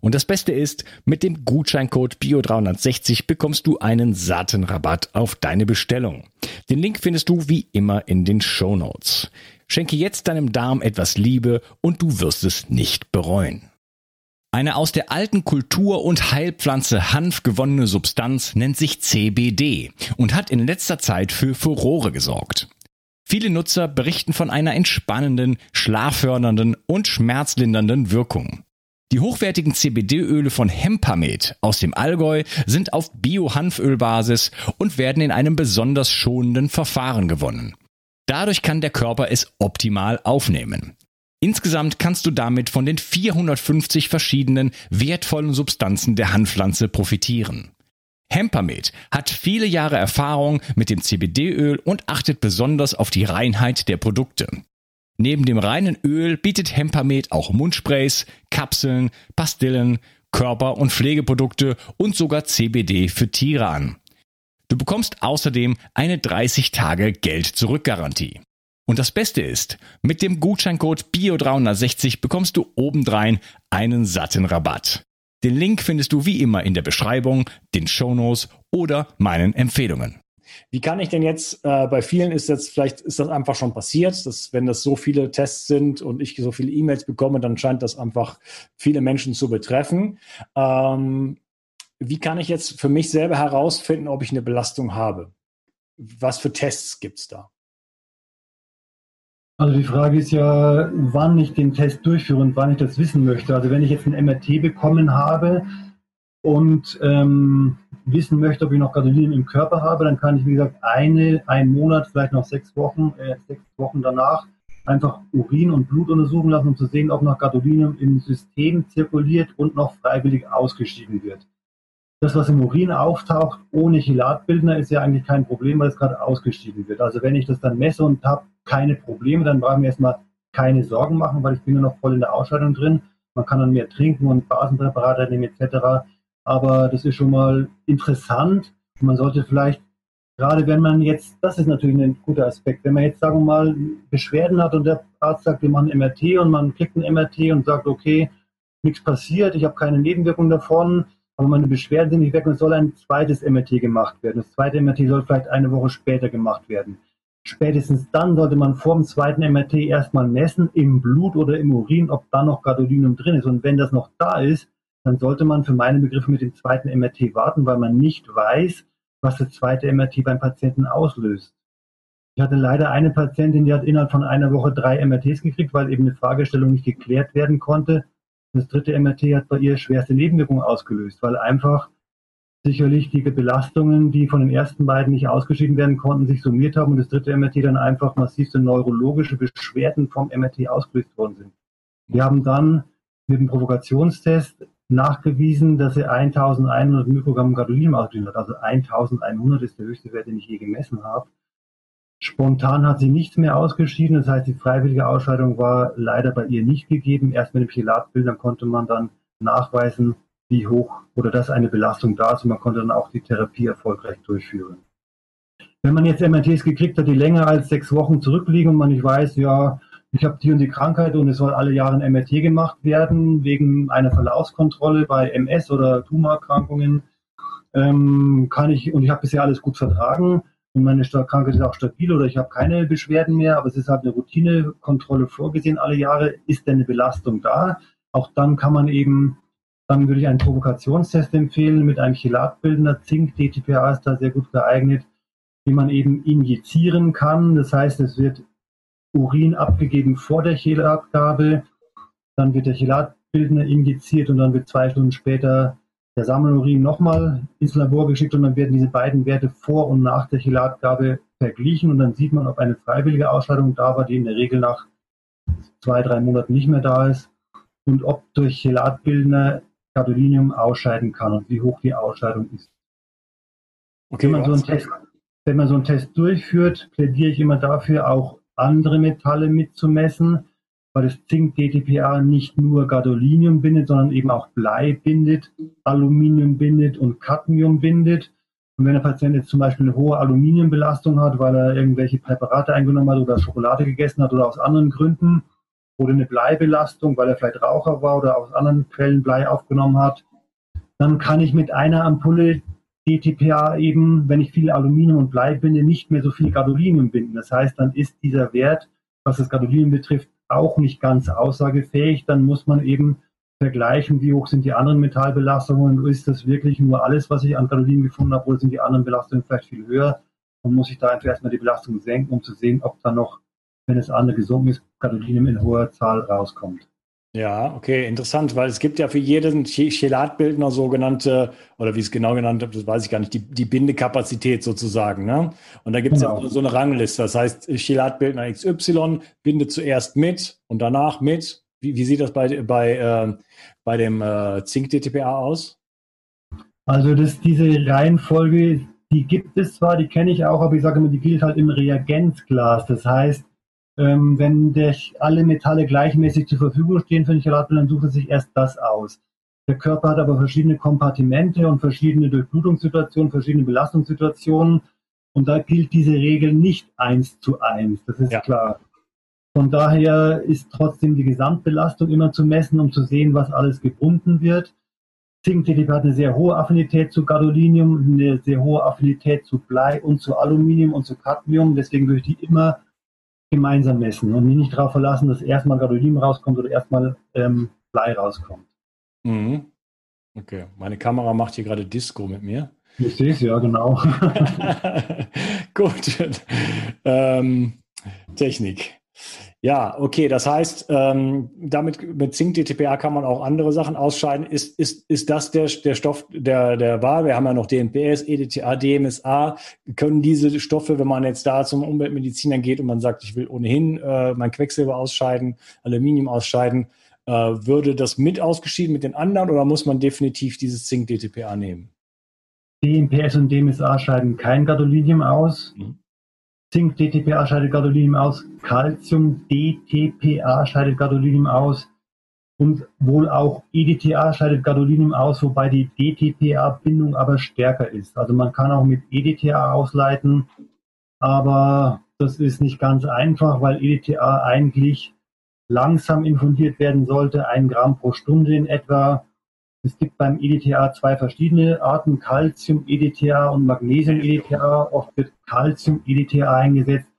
Und das Beste ist, mit dem Gutscheincode BIO360 bekommst du einen satten Rabatt auf deine Bestellung. Den Link findest du wie immer in den Show Notes. Schenke jetzt deinem Darm etwas Liebe und du wirst es nicht bereuen. Eine aus der alten Kultur- und Heilpflanze Hanf gewonnene Substanz nennt sich CBD und hat in letzter Zeit für Furore gesorgt. Viele Nutzer berichten von einer entspannenden, schlaffördernden und schmerzlindernden Wirkung. Die hochwertigen CBD-Öle von Hempamed aus dem Allgäu sind auf Bio-Hanfölbasis und werden in einem besonders schonenden Verfahren gewonnen. Dadurch kann der Körper es optimal aufnehmen. Insgesamt kannst du damit von den 450 verschiedenen wertvollen Substanzen der Hanfpflanze profitieren. Hempamed hat viele Jahre Erfahrung mit dem CBD-Öl und achtet besonders auf die Reinheit der Produkte. Neben dem reinen Öl bietet Hempamed auch Mundsprays, Kapseln, Pastillen, Körper- und Pflegeprodukte und sogar CBD für Tiere an. Du bekommst außerdem eine 30 Tage Geld-Zurück-Garantie. Und das Beste ist, mit dem Gutscheincode BIO360 bekommst du obendrein einen satten Rabatt. Den Link findest du wie immer in der Beschreibung, den Shownotes oder meinen Empfehlungen. Wie kann ich denn jetzt, äh, bei vielen ist jetzt, vielleicht ist das einfach schon passiert, dass wenn das so viele Tests sind und ich so viele E-Mails bekomme, dann scheint das einfach viele Menschen zu betreffen. Ähm, wie kann ich jetzt für mich selber herausfinden, ob ich eine Belastung habe? Was für Tests gibt es da? Also die Frage ist ja, wann ich den Test durchführe und wann ich das wissen möchte. Also wenn ich jetzt ein MRT bekommen habe und ähm, wissen möchte, ob ich noch Gadolinium im Körper habe, dann kann ich, wie gesagt, eine, einen Monat, vielleicht noch sechs Wochen, äh, sechs Wochen danach einfach Urin und Blut untersuchen lassen, um zu sehen, ob noch Gadolinium im System zirkuliert und noch freiwillig ausgeschieden wird. Das, was im Urin auftaucht, ohne Chelatbildner, ist ja eigentlich kein Problem, weil es gerade ausgeschieden wird. Also wenn ich das dann messe und habe keine Probleme, dann brauchen wir erstmal keine Sorgen machen, weil ich bin ja noch voll in der Ausscheidung drin. Man kann dann mehr trinken und Basenpräparate nehmen etc. Aber das ist schon mal interessant. Man sollte vielleicht, gerade wenn man jetzt, das ist natürlich ein guter Aspekt, wenn man jetzt, sagen wir mal, Beschwerden hat und der Arzt sagt, wir machen MRT und man kriegt ein MRT und sagt, okay, nichts passiert, ich habe keine Nebenwirkungen davon, aber meine Beschwerden sind nicht weg und es soll ein zweites MRT gemacht werden. Das zweite MRT soll vielleicht eine Woche später gemacht werden. Spätestens dann sollte man vor dem zweiten MRT erstmal messen, im Blut oder im Urin, ob da noch Gadolinium drin ist. Und wenn das noch da ist, dann sollte man für meine Begriffe mit dem zweiten MRT warten, weil man nicht weiß, was das zweite MRT beim Patienten auslöst. Ich hatte leider eine Patientin, die hat innerhalb von einer Woche drei MRTs gekriegt, weil eben eine Fragestellung nicht geklärt werden konnte. Das dritte MRT hat bei ihr schwerste Nebenwirkungen ausgelöst, weil einfach sicherlich die Belastungen, die von den ersten beiden nicht ausgeschieden werden konnten, sich summiert haben und das dritte MRT dann einfach massivste neurologische Beschwerden vom MRT ausgelöst worden sind. Wir haben dann mit dem Provokationstest nachgewiesen, dass er 1100 Mikrogramm Gadolinium ausgelöst hat. Also 1100 ist der höchste Wert, den ich je gemessen habe. Spontan hat sie nichts mehr ausgeschieden. Das heißt, die freiwillige Ausscheidung war leider bei ihr nicht gegeben. Erst mit dem Chelatbildern konnte man dann nachweisen, wie hoch oder dass eine Belastung da ist und man konnte dann auch die Therapie erfolgreich durchführen. Wenn man jetzt MRTs gekriegt hat, die länger als sechs Wochen zurückliegen und man nicht weiß, ja, ich habe die und die Krankheit und es soll alle Jahre ein MRT gemacht werden wegen einer Verlaufskontrolle bei MS oder Tumorerkrankungen, ähm, kann ich, und ich habe bisher alles gut vertragen und meine Krankheit ist auch stabil oder ich habe keine Beschwerden mehr, aber es ist halt eine Routinekontrolle vorgesehen alle Jahre, ist denn eine Belastung da? Auch dann kann man eben, dann würde ich einen Provokationstest empfehlen mit einem Chelatbildner. Zink, DTPA ist da sehr gut geeignet, wie man eben injizieren kann. Das heißt, es wird Urin abgegeben vor der Chelatgabe, dann wird der Chelatbildner injiziert und dann wird zwei Stunden später der Sammelurin nochmal ins Labor geschickt und dann werden diese beiden Werte vor und nach der Chelatgabe verglichen und dann sieht man, ob eine freiwillige Ausscheidung da war, die in der Regel nach zwei, drei Monaten nicht mehr da ist und ob durch Chelatbildner Gadolinium ausscheiden kann und wie hoch die Ausscheidung ist. Okay, wenn, man so einen Test, wenn man so einen Test durchführt, plädiere ich immer dafür, auch andere Metalle mitzumessen, weil das Zink-DTPA nicht nur Gadolinium bindet, sondern eben auch Blei bindet, Aluminium bindet und Cadmium bindet. Und wenn der Patient jetzt zum Beispiel eine hohe Aluminiumbelastung hat, weil er irgendwelche Präparate eingenommen hat oder Schokolade gegessen hat oder aus anderen Gründen, oder eine Bleibelastung, weil er vielleicht Raucher war oder aus anderen Quellen Blei aufgenommen hat, dann kann ich mit einer Ampulle DTPA eben, wenn ich viel Aluminium und Blei binde, nicht mehr so viel Gadolinium binden. Das heißt, dann ist dieser Wert, was das Gadolinium betrifft, auch nicht ganz aussagefähig. Dann muss man eben vergleichen, wie hoch sind die anderen Metallbelastungen und ist das wirklich nur alles, was ich an Gadolinium gefunden habe, oder sind die anderen Belastungen vielleicht viel höher? Dann muss ich da einfach erstmal die Belastung senken, um zu sehen, ob da noch, wenn es andere gesungen ist, Gadolinium in hoher Zahl rauskommt. Ja, okay, interessant, weil es gibt ja für jeden Chelatbildner sogenannte, oder wie es genau genannt wird, das weiß ich gar nicht, die, die Bindekapazität sozusagen. Ne? Und da gibt es genau. ja so eine Rangliste. Das heißt, Chelatbildner XY bindet zuerst mit und danach mit. Wie, wie sieht das bei, bei, äh, bei dem äh, Zink-DTPA aus? Also das, diese Reihenfolge, die gibt es zwar, die kenne ich auch, aber ich sage immer, die gilt halt im Reagenzglas. Das heißt, ähm, wenn der, alle Metalle gleichmäßig zur Verfügung stehen für den Chelatbildner, dann sucht er sich erst das aus. Der Körper hat aber verschiedene Kompartimente und verschiedene Durchblutungssituationen, verschiedene Belastungssituationen. Und da gilt diese Regel nicht eins zu eins. Das ist ja. klar. Von daher ist trotzdem die Gesamtbelastung immer zu messen, um zu sehen, was alles gebunden wird. Zink-TTP hat eine sehr hohe Affinität zu Gadolinium, eine sehr hohe Affinität zu Blei und zu Aluminium und zu Cadmium. Deswegen würde ich die immer gemeinsam messen und mich nicht darauf verlassen, dass erstmal Gadolinium rauskommt oder erstmal ähm, Blei rauskommt. Mhm. Okay, meine Kamera macht hier gerade Disco mit mir. Ich sehe es ja, genau. Gut. Ähm, Technik. Ja, okay, das heißt, ähm, damit mit Zink-DTPA kann man auch andere Sachen ausscheiden. Ist, ist, ist das der, der Stoff der, der Wahl? Wir haben ja noch DNPS, EDTA, DMSA. Können diese Stoffe, wenn man jetzt da zum Umweltmediziner geht und man sagt, ich will ohnehin äh, mein Quecksilber ausscheiden, Aluminium ausscheiden, äh, würde das mit ausgeschieden mit den anderen oder muss man definitiv dieses Zink-DTPA nehmen? DNPS und DMSA scheiden kein Gadolinium aus. Mhm. Zink DTPA scheidet Gadolinium aus, Calcium DTPA scheidet Gadolinium aus und wohl auch EDTA scheidet Gadolinium aus, wobei die DTPA-Bindung aber stärker ist. Also man kann auch mit EDTA ausleiten, aber das ist nicht ganz einfach, weil EDTA eigentlich langsam infundiert werden sollte, ein Gramm pro Stunde in etwa. Es gibt beim EDTA zwei verschiedene Arten, Calcium-EDTA und Magnesium-EDTA. Oft wird Calcium-EDTA eingesetzt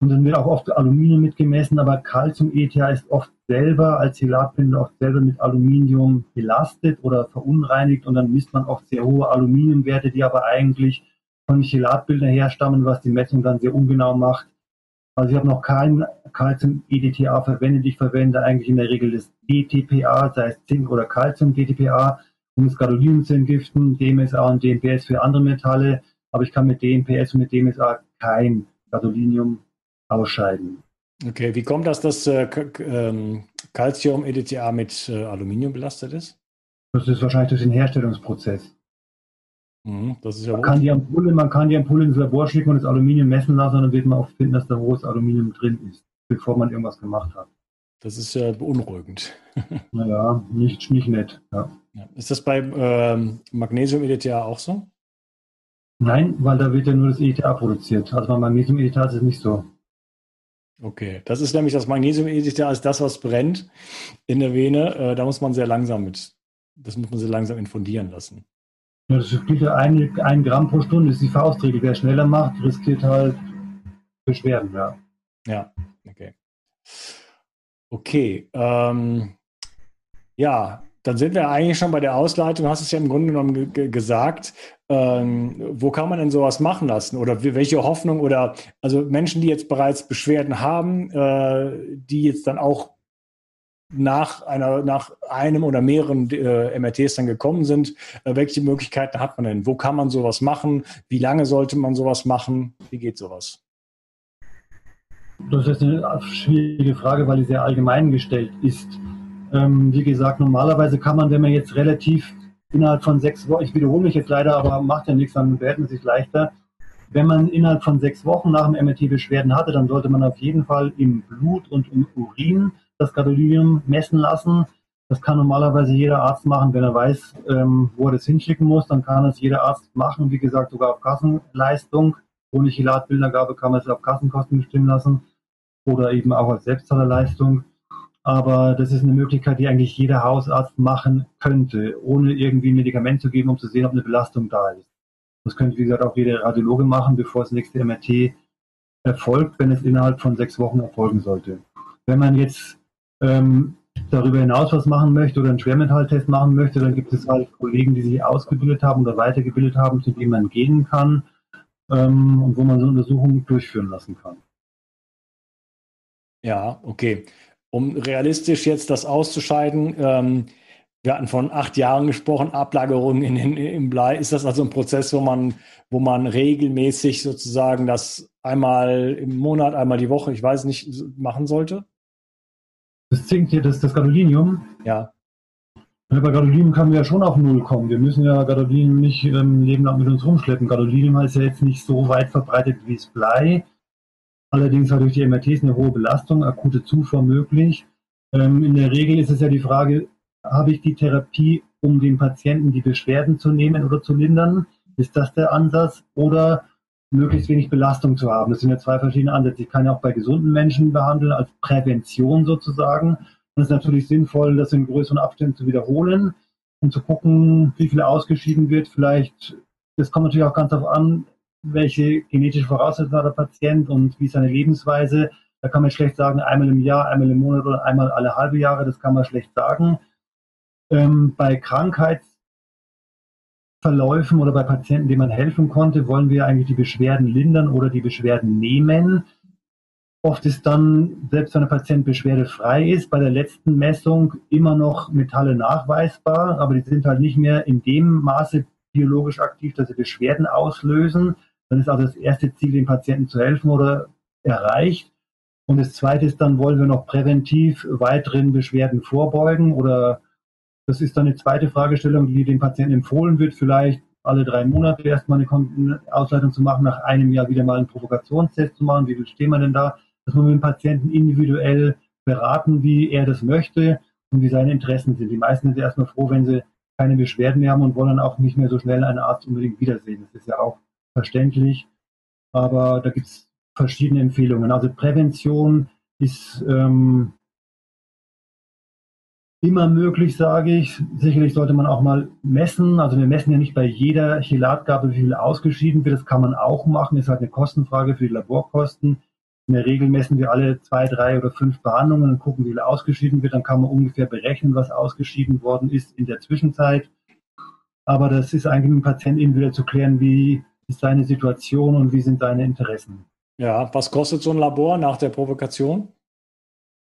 und dann wird auch oft Aluminium mitgemessen, aber Calcium-EDTA ist oft selber als Chelatbinder oft selber mit Aluminium belastet oder verunreinigt und dann misst man oft sehr hohe Aluminiumwerte, die aber eigentlich von Chelatbildern herstammen, was die Messung dann sehr ungenau macht. Also ich habe noch kein Calcium-EDTA verwendet. Ich verwende eigentlich in der Regel das DTPA, sei es Zink oder Calcium-DTPA, um das Gadolinium zu entgiften, DMSA und DMPS für andere Metalle. Aber ich kann mit DMPS und mit DMSA kein Gadolinium ausscheiden. Okay, wie kommt das, dass äh, ähm, Calcium-EDTA mit äh, Aluminium belastet ist? Das ist wahrscheinlich durch den Herstellungsprozess. Mhm, das ist ja man, kann die Ampulle, man kann die Ampulle ins Labor schicken und das Aluminium messen lassen und dann wird man auch finden, dass da hohes Aluminium drin ist, bevor man irgendwas gemacht hat. Das ist ja beunruhigend. naja, nicht, nicht nett. Ja. Ist das bei ähm, Magnesium-EDTA auch so? Nein, weil da wird ja nur das EDTA produziert. Also beim Magnesium-EDTA ist es nicht so. Okay, das ist nämlich das Magnesium-EDTA, ist das, was brennt in der Vene. Äh, da muss man sehr langsam mit, das muss man sehr langsam infundieren lassen. Ein, ein Gramm pro Stunde, ist die Faustregel. Wer schneller macht, riskiert halt Beschwerden, ja. Ja, okay. Okay, ähm, ja, dann sind wir eigentlich schon bei der Ausleitung. Du hast es ja im Grunde genommen gesagt. Ähm, wo kann man denn sowas machen lassen? Oder welche Hoffnung oder also Menschen, die jetzt bereits Beschwerden haben, äh, die jetzt dann auch nach einer, nach einem oder mehreren äh, MRTs dann gekommen sind, äh, welche Möglichkeiten hat man denn? Wo kann man sowas machen? Wie lange sollte man sowas machen? Wie geht sowas? Das ist eine schwierige Frage, weil die sehr allgemein gestellt ist. Ähm, wie gesagt, normalerweise kann man, wenn man jetzt relativ innerhalb von sechs Wochen, ich wiederhole mich jetzt leider, aber macht ja nichts, dann werden es sich leichter. Wenn man innerhalb von sechs Wochen nach dem MRT Beschwerden hatte, dann sollte man auf jeden Fall im Blut und im Urin das Gadolinium messen lassen. Das kann normalerweise jeder Arzt machen, wenn er weiß, ähm, wo er das hinschicken muss. Dann kann es jeder Arzt machen, wie gesagt, sogar auf Kassenleistung. Ohne Chelatbildergabe kann man es auf Kassenkosten bestimmen lassen oder eben auch als Selbstzahlerleistung. Aber das ist eine Möglichkeit, die eigentlich jeder Hausarzt machen könnte, ohne irgendwie ein Medikament zu geben, um zu sehen, ob eine Belastung da ist. Das könnte, wie gesagt, auch jeder Radiologe machen, bevor das nächste MRT erfolgt, wenn es innerhalb von sechs Wochen erfolgen sollte. Wenn man jetzt ähm, darüber hinaus was machen möchte oder einen Schwermetalltest machen möchte, dann gibt es halt Kollegen, die sich ausgebildet haben oder weitergebildet haben, zu denen man gehen kann ähm, und wo man so eine Untersuchung durchführen lassen kann. Ja, okay um realistisch jetzt das auszuscheiden. Ähm, wir hatten von acht Jahren gesprochen, Ablagerungen in, in, im Blei. Ist das also ein Prozess, wo man, wo man regelmäßig sozusagen das einmal im Monat, einmal die Woche, ich weiß nicht, machen sollte? Das Zink hier, das, das Gadolinium? Ja. Bei Gadolinium können wir ja schon auf Null kommen. Wir müssen ja Gadolinium nicht ähm, Leben lang mit uns rumschleppen. Gadolinium ist ja jetzt nicht so weit verbreitet wie das Blei. Allerdings hat durch die MRTs eine hohe Belastung, akute Zufuhr möglich. Ähm, in der Regel ist es ja die Frage, habe ich die Therapie, um den Patienten die Beschwerden zu nehmen oder zu lindern? Ist das der Ansatz? Oder möglichst wenig Belastung zu haben? Das sind ja zwei verschiedene Ansätze. Ich kann ja auch bei gesunden Menschen behandeln, als Prävention sozusagen. Und es ist natürlich sinnvoll, das in größeren Abständen zu wiederholen und zu gucken, wie viel ausgeschieden wird. Vielleicht, das kommt natürlich auch ganz darauf an, welche genetische Voraussetzungen hat der Patient und wie ist seine Lebensweise. Da kann man schlecht sagen, einmal im Jahr, einmal im Monat oder einmal alle halbe Jahre, das kann man schlecht sagen. Ähm, bei Krankheitsverläufen oder bei Patienten, denen man helfen konnte, wollen wir eigentlich die Beschwerden lindern oder die Beschwerden nehmen. Oft ist dann, selbst wenn ein Patient beschwerdefrei ist, bei der letzten Messung immer noch Metalle nachweisbar, aber die sind halt nicht mehr in dem Maße biologisch aktiv, dass sie Beschwerden auslösen. Dann ist also das erste Ziel, dem Patienten zu helfen oder erreicht. Und das zweite ist dann, wollen wir noch präventiv weiteren Beschwerden vorbeugen oder das ist dann eine zweite Fragestellung, die dem Patienten empfohlen wird, vielleicht alle drei Monate erstmal eine Ausleitung zu machen, nach einem Jahr wieder mal einen Provokationstest zu machen. Wie stehen wir denn da? Dass wir mit dem Patienten individuell beraten, wie er das möchte und wie seine Interessen sind. Die meisten sind erstmal froh, wenn sie keine Beschwerden mehr haben und wollen dann auch nicht mehr so schnell einen Arzt unbedingt wiedersehen. Das ist ja auch verständlich. Aber da gibt es verschiedene Empfehlungen. Also Prävention ist ähm, immer möglich, sage ich. Sicherlich sollte man auch mal messen. Also wir messen ja nicht bei jeder Chelatgabe, wie viel ausgeschieden wird. Das kann man auch machen. Ist halt eine Kostenfrage für die Laborkosten. In der Regel messen wir alle zwei, drei oder fünf Behandlungen und gucken, wie viel ausgeschieden wird. Dann kann man ungefähr berechnen, was ausgeschieden worden ist in der Zwischenzeit. Aber das ist eigentlich mit dem Patienten individuell zu klären, wie ist seine Situation und wie sind seine Interessen. Ja, was kostet so ein Labor nach der Provokation?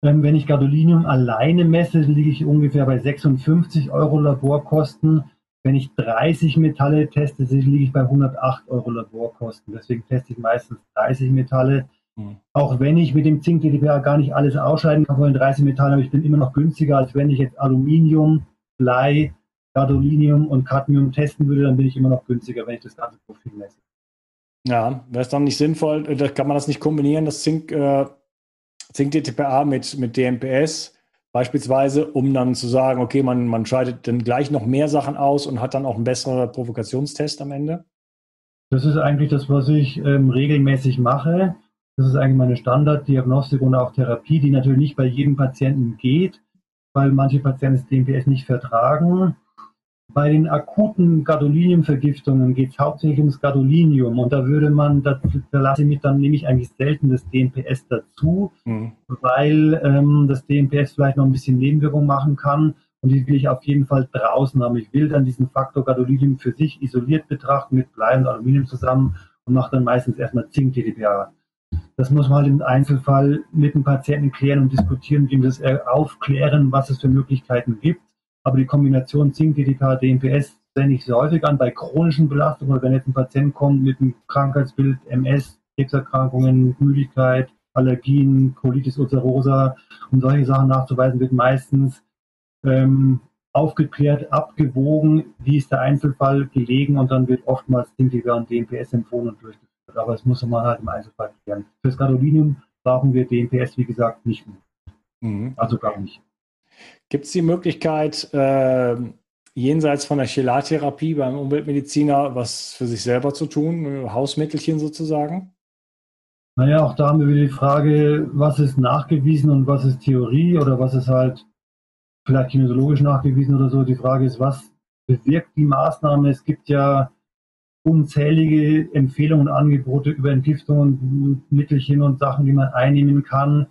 Ähm, wenn ich Gadolinium alleine messe, liege ich ungefähr bei 56 Euro Laborkosten. Wenn ich 30 Metalle teste, liege ich bei 108 Euro Laborkosten. Deswegen teste ich meistens 30 Metalle. Hm. Auch wenn ich mit dem Zink DDPA gar nicht alles ausscheiden kann von den 30 Metallen, aber ich bin immer noch günstiger, als wenn ich jetzt Aluminium, Blei, Gadolinium und Cadmium testen würde, dann bin ich immer noch günstiger, wenn ich das ganze Profil messe. Ja, wäre es dann nicht sinnvoll, äh, kann man das nicht kombinieren, das Zink, äh, Zink DTPA mit, mit DMPS, Beispielsweise, um dann zu sagen, okay, man, man scheidet dann gleich noch mehr Sachen aus und hat dann auch einen besseren Provokationstest am Ende? Das ist eigentlich das, was ich ähm, regelmäßig mache. Das ist eigentlich meine Standarddiagnostik und auch Therapie, die natürlich nicht bei jedem Patienten geht, weil manche Patienten das DMPS nicht vertragen. Bei den akuten Gadoliniumvergiftungen geht es hauptsächlich ums Gadolinium und da würde man, da, da lasse ich mich dann nehme ich eigentlich selten das DMPS dazu, mhm. weil ähm, das DMPS vielleicht noch ein bisschen Nebenwirkung machen kann und die will ich auf jeden Fall draußen haben. Ich will dann diesen Faktor Gadolinium für sich isoliert betrachten mit Blei und Aluminium zusammen und mache dann meistens erstmal Zink-TDPA. Das muss man halt im Einzelfall mit dem Patienten klären und diskutieren, ihm das aufklären, was es für Möglichkeiten gibt. Aber die Kombination Zink, DDK, DNPS wende ich sehr häufig an bei chronischen Belastungen oder wenn jetzt ein Patient kommt mit einem Krankheitsbild, MS, Krebserkrankungen, Müdigkeit, Allergien, Colitis ulcerosa und solche Sachen nachzuweisen, wird meistens ähm, aufgeklärt, abgewogen, wie ist der Einzelfall gelegen und dann wird oftmals DNPK und DNPS empfohlen und durchgeführt. Aber es muss man halt im Einzelfall klären. Fürs Gadolinium brauchen wir DNPS, wie gesagt, nicht mehr. Mhm. Also gar nicht. Gibt es die Möglichkeit, äh, jenseits von der Chelartherapie beim Umweltmediziner was für sich selber zu tun, Hausmittelchen sozusagen? Naja, auch da haben wir wieder die Frage, was ist nachgewiesen und was ist Theorie oder was ist halt vielleicht kinesiologisch nachgewiesen oder so. Die Frage ist, was bewirkt die Maßnahme? Es gibt ja unzählige Empfehlungen und Angebote über Entgiftungen, Mittelchen und Sachen, die man einnehmen kann.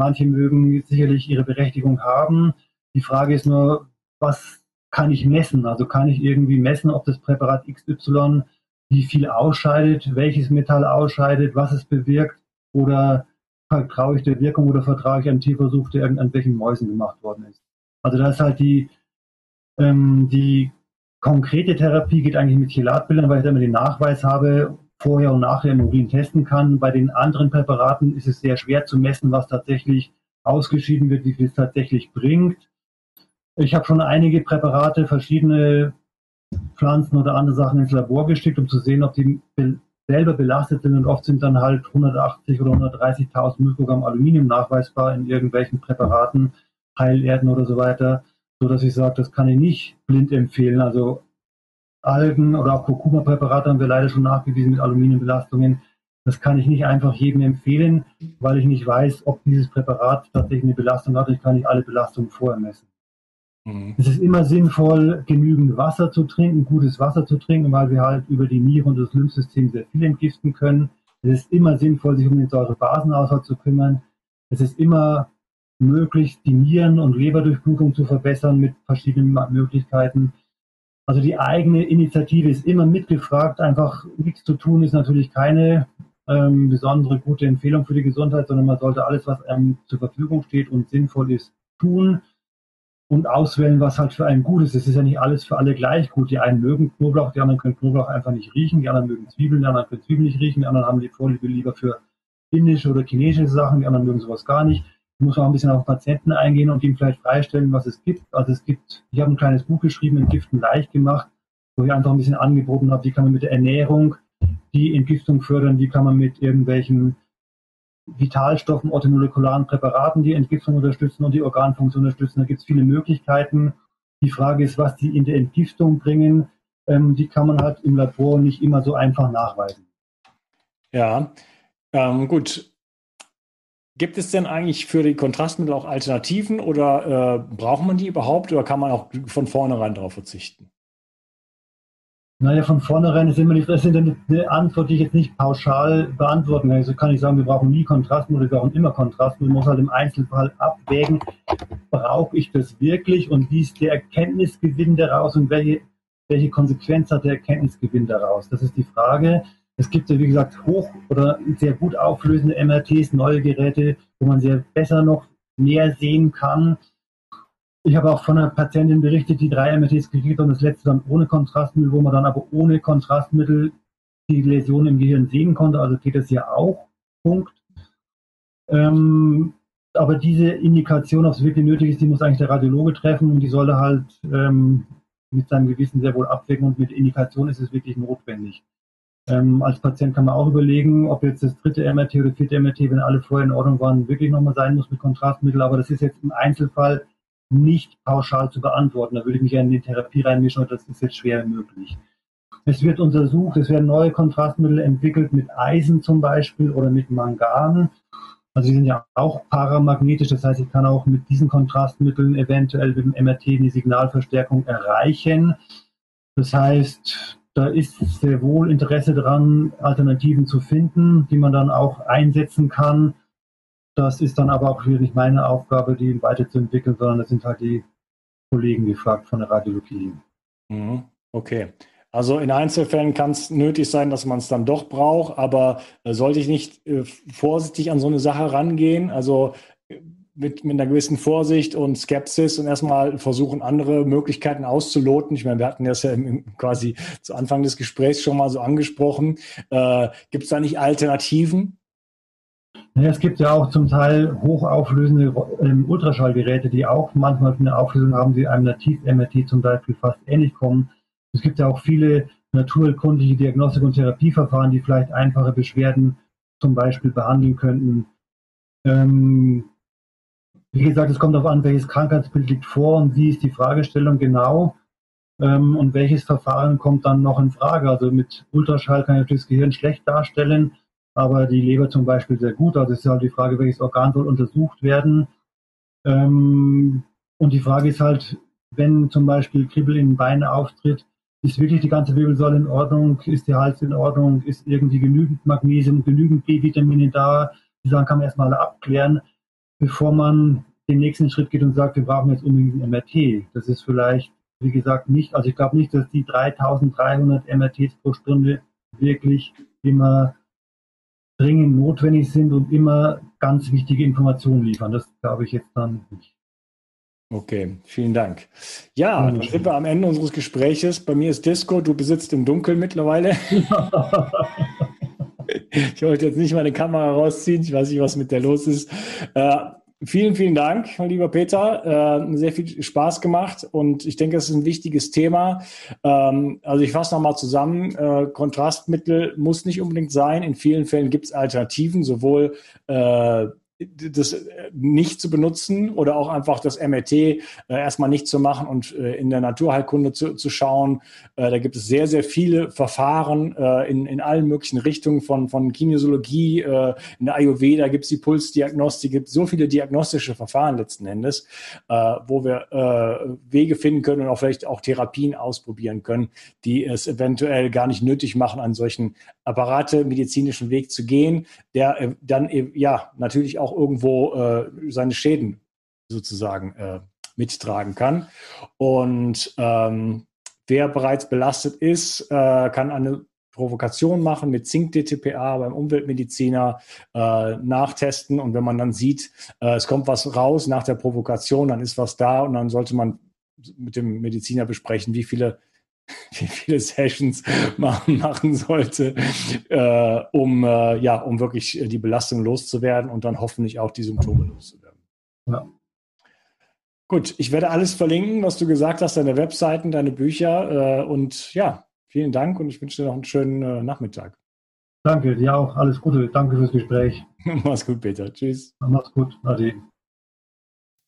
Manche mögen sicherlich ihre Berechtigung haben. Die Frage ist nur, was kann ich messen? Also kann ich irgendwie messen, ob das Präparat XY wie viel ausscheidet, welches Metall ausscheidet, was es bewirkt oder vertraue ich der Wirkung oder vertraue ich einem Tierversuch, der an welchen Mäusen gemacht worden ist. Also da ist halt die, ähm, die konkrete Therapie geht eigentlich mit Chelatbildern, weil ich da immer den Nachweis habe, vorher und nachher im Urin testen kann. Bei den anderen Präparaten ist es sehr schwer zu messen, was tatsächlich ausgeschieden wird, wie viel es tatsächlich bringt. Ich habe schon einige Präparate, verschiedene Pflanzen oder andere Sachen ins Labor geschickt, um zu sehen, ob die selber belastet sind. Und oft sind dann halt 180 oder 130.000 Mikrogramm Aluminium nachweisbar in irgendwelchen Präparaten, Heilerden oder so weiter, so dass ich sage, das kann ich nicht blind empfehlen. Also Algen oder auch Kurkuma-Präparate haben wir leider schon nachgewiesen mit Aluminiumbelastungen. Das kann ich nicht einfach jedem empfehlen, weil ich nicht weiß, ob dieses Präparat tatsächlich eine Belastung hat. Ich kann nicht alle Belastungen vorher messen. Mhm. Es ist immer sinnvoll, genügend Wasser zu trinken, gutes Wasser zu trinken, weil wir halt über die Niere und das Lymphsystem sehr viel entgiften können. Es ist immer sinnvoll, sich um den Säurebasenhaushalt zu kümmern. Es ist immer möglich, die Nieren- und Leberdurchblutung zu verbessern mit verschiedenen Möglichkeiten. Also die eigene Initiative ist immer mitgefragt. Einfach nichts zu tun ist natürlich keine ähm, besondere gute Empfehlung für die Gesundheit, sondern man sollte alles, was einem zur Verfügung steht und sinnvoll ist, tun und auswählen, was halt für einen gut ist. Es ist ja nicht alles für alle gleich gut. Die einen mögen Knoblauch, die anderen können Knoblauch einfach nicht riechen, die anderen mögen Zwiebeln, die anderen können Zwiebeln nicht riechen, die anderen haben die Vorliebe lieber für indische oder chinesische Sachen, die anderen mögen sowas gar nicht muss auch ein bisschen auf Patienten eingehen und ihm vielleicht freistellen, was es gibt. Also es gibt, ich habe ein kleines Buch geschrieben, Entgiften leicht gemacht, wo ich einfach ein bisschen angeboten habe, wie kann man mit der Ernährung die Entgiftung fördern, wie kann man mit irgendwelchen Vitalstoffen, orthomolekularen Präparaten die Entgiftung unterstützen und die Organfunktion unterstützen. Da gibt es viele Möglichkeiten. Die Frage ist, was die in der Entgiftung bringen. Ähm, die kann man halt im Labor nicht immer so einfach nachweisen. Ja, ähm, gut. Gibt es denn eigentlich für die Kontrastmittel auch Alternativen oder äh, braucht man die überhaupt oder kann man auch von vornherein darauf verzichten? Naja, von vornherein ist immer die Frage, eine Antwort, die ich jetzt nicht pauschal beantworten kann. Also kann ich sagen, wir brauchen nie Kontrastmittel, wir brauchen immer Kontrastmittel. Man muss halt im Einzelfall abwägen, brauche ich das wirklich und wie ist der Erkenntnisgewinn daraus und welche, welche Konsequenz hat der Erkenntnisgewinn daraus? Das ist die Frage. Es gibt ja, wie gesagt, hoch oder sehr gut auflösende MRTs, neue Geräte, wo man sehr besser noch mehr sehen kann. Ich habe auch von einer Patientin berichtet, die drei MRTs gekriegt hat und das letzte dann ohne Kontrastmittel, wo man dann aber ohne Kontrastmittel die Läsion im Gehirn sehen konnte. Also geht das ja auch. Punkt. Ähm, aber diese Indikation, ob es wirklich nötig ist, die muss eigentlich der Radiologe treffen und die sollte halt ähm, mit seinem Gewissen sehr wohl abwägen und mit Indikation ist es wirklich notwendig. Ähm, als Patient kann man auch überlegen, ob jetzt das dritte MRT oder vierte MRT, wenn alle vorher in Ordnung waren, wirklich nochmal sein muss mit Kontrastmittel. Aber das ist jetzt im Einzelfall nicht pauschal zu beantworten. Da würde ich mich gerne in die Therapie reinmischen und das ist jetzt schwer möglich. Es wird untersucht, es werden neue Kontrastmittel entwickelt mit Eisen zum Beispiel oder mit Mangan. Also die sind ja auch paramagnetisch, das heißt, ich kann auch mit diesen Kontrastmitteln eventuell mit dem MRT eine Signalverstärkung erreichen. Das heißt, da ist sehr wohl Interesse daran, Alternativen zu finden, die man dann auch einsetzen kann. Das ist dann aber auch wieder nicht meine Aufgabe, die weiterzuentwickeln, sondern das sind halt die Kollegen gefragt von der Radiologie. Mhm. Okay. Also in Einzelfällen kann es nötig sein, dass man es dann doch braucht, aber äh, sollte ich nicht äh, vorsichtig an so eine Sache rangehen? Also mit, mit einer gewissen Vorsicht und Skepsis und erstmal versuchen, andere Möglichkeiten auszuloten. Ich meine, wir hatten das ja im, quasi zu Anfang des Gesprächs schon mal so angesprochen. Äh, Gibt es da nicht Alternativen? Es gibt ja auch zum Teil hochauflösende ähm, Ultraschallgeräte, die auch manchmal eine Auflösung haben, die einem Nativ-MRT zum Beispiel fast ähnlich kommen. Es gibt ja auch viele naturkundliche Diagnostik- und Therapieverfahren, die vielleicht einfache Beschwerden zum Beispiel behandeln könnten. Ähm, wie gesagt, es kommt darauf an, welches Krankheitsbild liegt vor und wie ist die Fragestellung genau ähm, und welches Verfahren kommt dann noch in Frage. Also mit Ultraschall kann ich natürlich das Gehirn schlecht darstellen, aber die Leber zum Beispiel sehr gut. Also es ist halt die Frage, welches Organ soll untersucht werden. Ähm, und die Frage ist halt, wenn zum Beispiel Kribbel in den Beinen auftritt, ist wirklich die ganze Wirbelsäule in Ordnung? Ist der Hals in Ordnung? Ist irgendwie genügend Magnesium, genügend B-Vitamine da? Die Sachen kann man erstmal abklären, bevor man den nächsten Schritt geht und sagt, wir brauchen jetzt unbedingt ein MRT. Das ist vielleicht, wie gesagt, nicht, also ich glaube nicht, dass die 3300 MRTs pro Stunde wirklich immer dringend notwendig sind und immer ganz wichtige Informationen liefern. Das glaube ich jetzt dann nicht. Okay, vielen Dank. Ja, dann sind wir am Ende unseres Gespräches. Bei mir ist Disco, du besitzt im Dunkeln mittlerweile. ich wollte jetzt nicht meine Kamera rausziehen, ich weiß nicht, was mit der los ist. Äh, vielen, vielen Dank, lieber Peter. Äh, sehr viel Spaß gemacht und ich denke, es ist ein wichtiges Thema. Ähm, also ich fasse nochmal zusammen. Äh, Kontrastmittel muss nicht unbedingt sein. In vielen Fällen gibt es Alternativen, sowohl äh, das äh, nicht zu benutzen oder auch einfach das MRT äh, erstmal nicht zu machen und äh, in der Naturheilkunde zu, zu schauen. Äh, da gibt es sehr, sehr viele Verfahren äh, in, in allen möglichen Richtungen von, von Kinesiologie, äh, in der Ayurveda gibt es die Pulsdiagnostik, gibt so viele diagnostische Verfahren letzten Endes, wo wir Wege finden können und auch vielleicht auch Therapien ausprobieren können, die es eventuell gar nicht nötig machen, einen solchen Apparate medizinischen Weg zu gehen, der dann ja natürlich auch auch irgendwo äh, seine Schäden sozusagen äh, mittragen kann. Und ähm, wer bereits belastet ist, äh, kann eine Provokation machen mit Zink-DTPA beim Umweltmediziner äh, nachtesten und wenn man dann sieht, äh, es kommt was raus nach der Provokation, dann ist was da und dann sollte man mit dem Mediziner besprechen, wie viele wie viele Sessions man machen sollte, äh, um, äh, ja, um wirklich die Belastung loszuwerden und dann hoffentlich auch die Symptome loszuwerden. Ja. Gut, ich werde alles verlinken, was du gesagt hast, deine Webseiten, deine Bücher äh, und ja, vielen Dank und ich wünsche dir noch einen schönen äh, Nachmittag. Danke, dir auch. Alles Gute. Danke fürs Gespräch. Mach's gut, Peter. Tschüss. Mach's gut. Ade.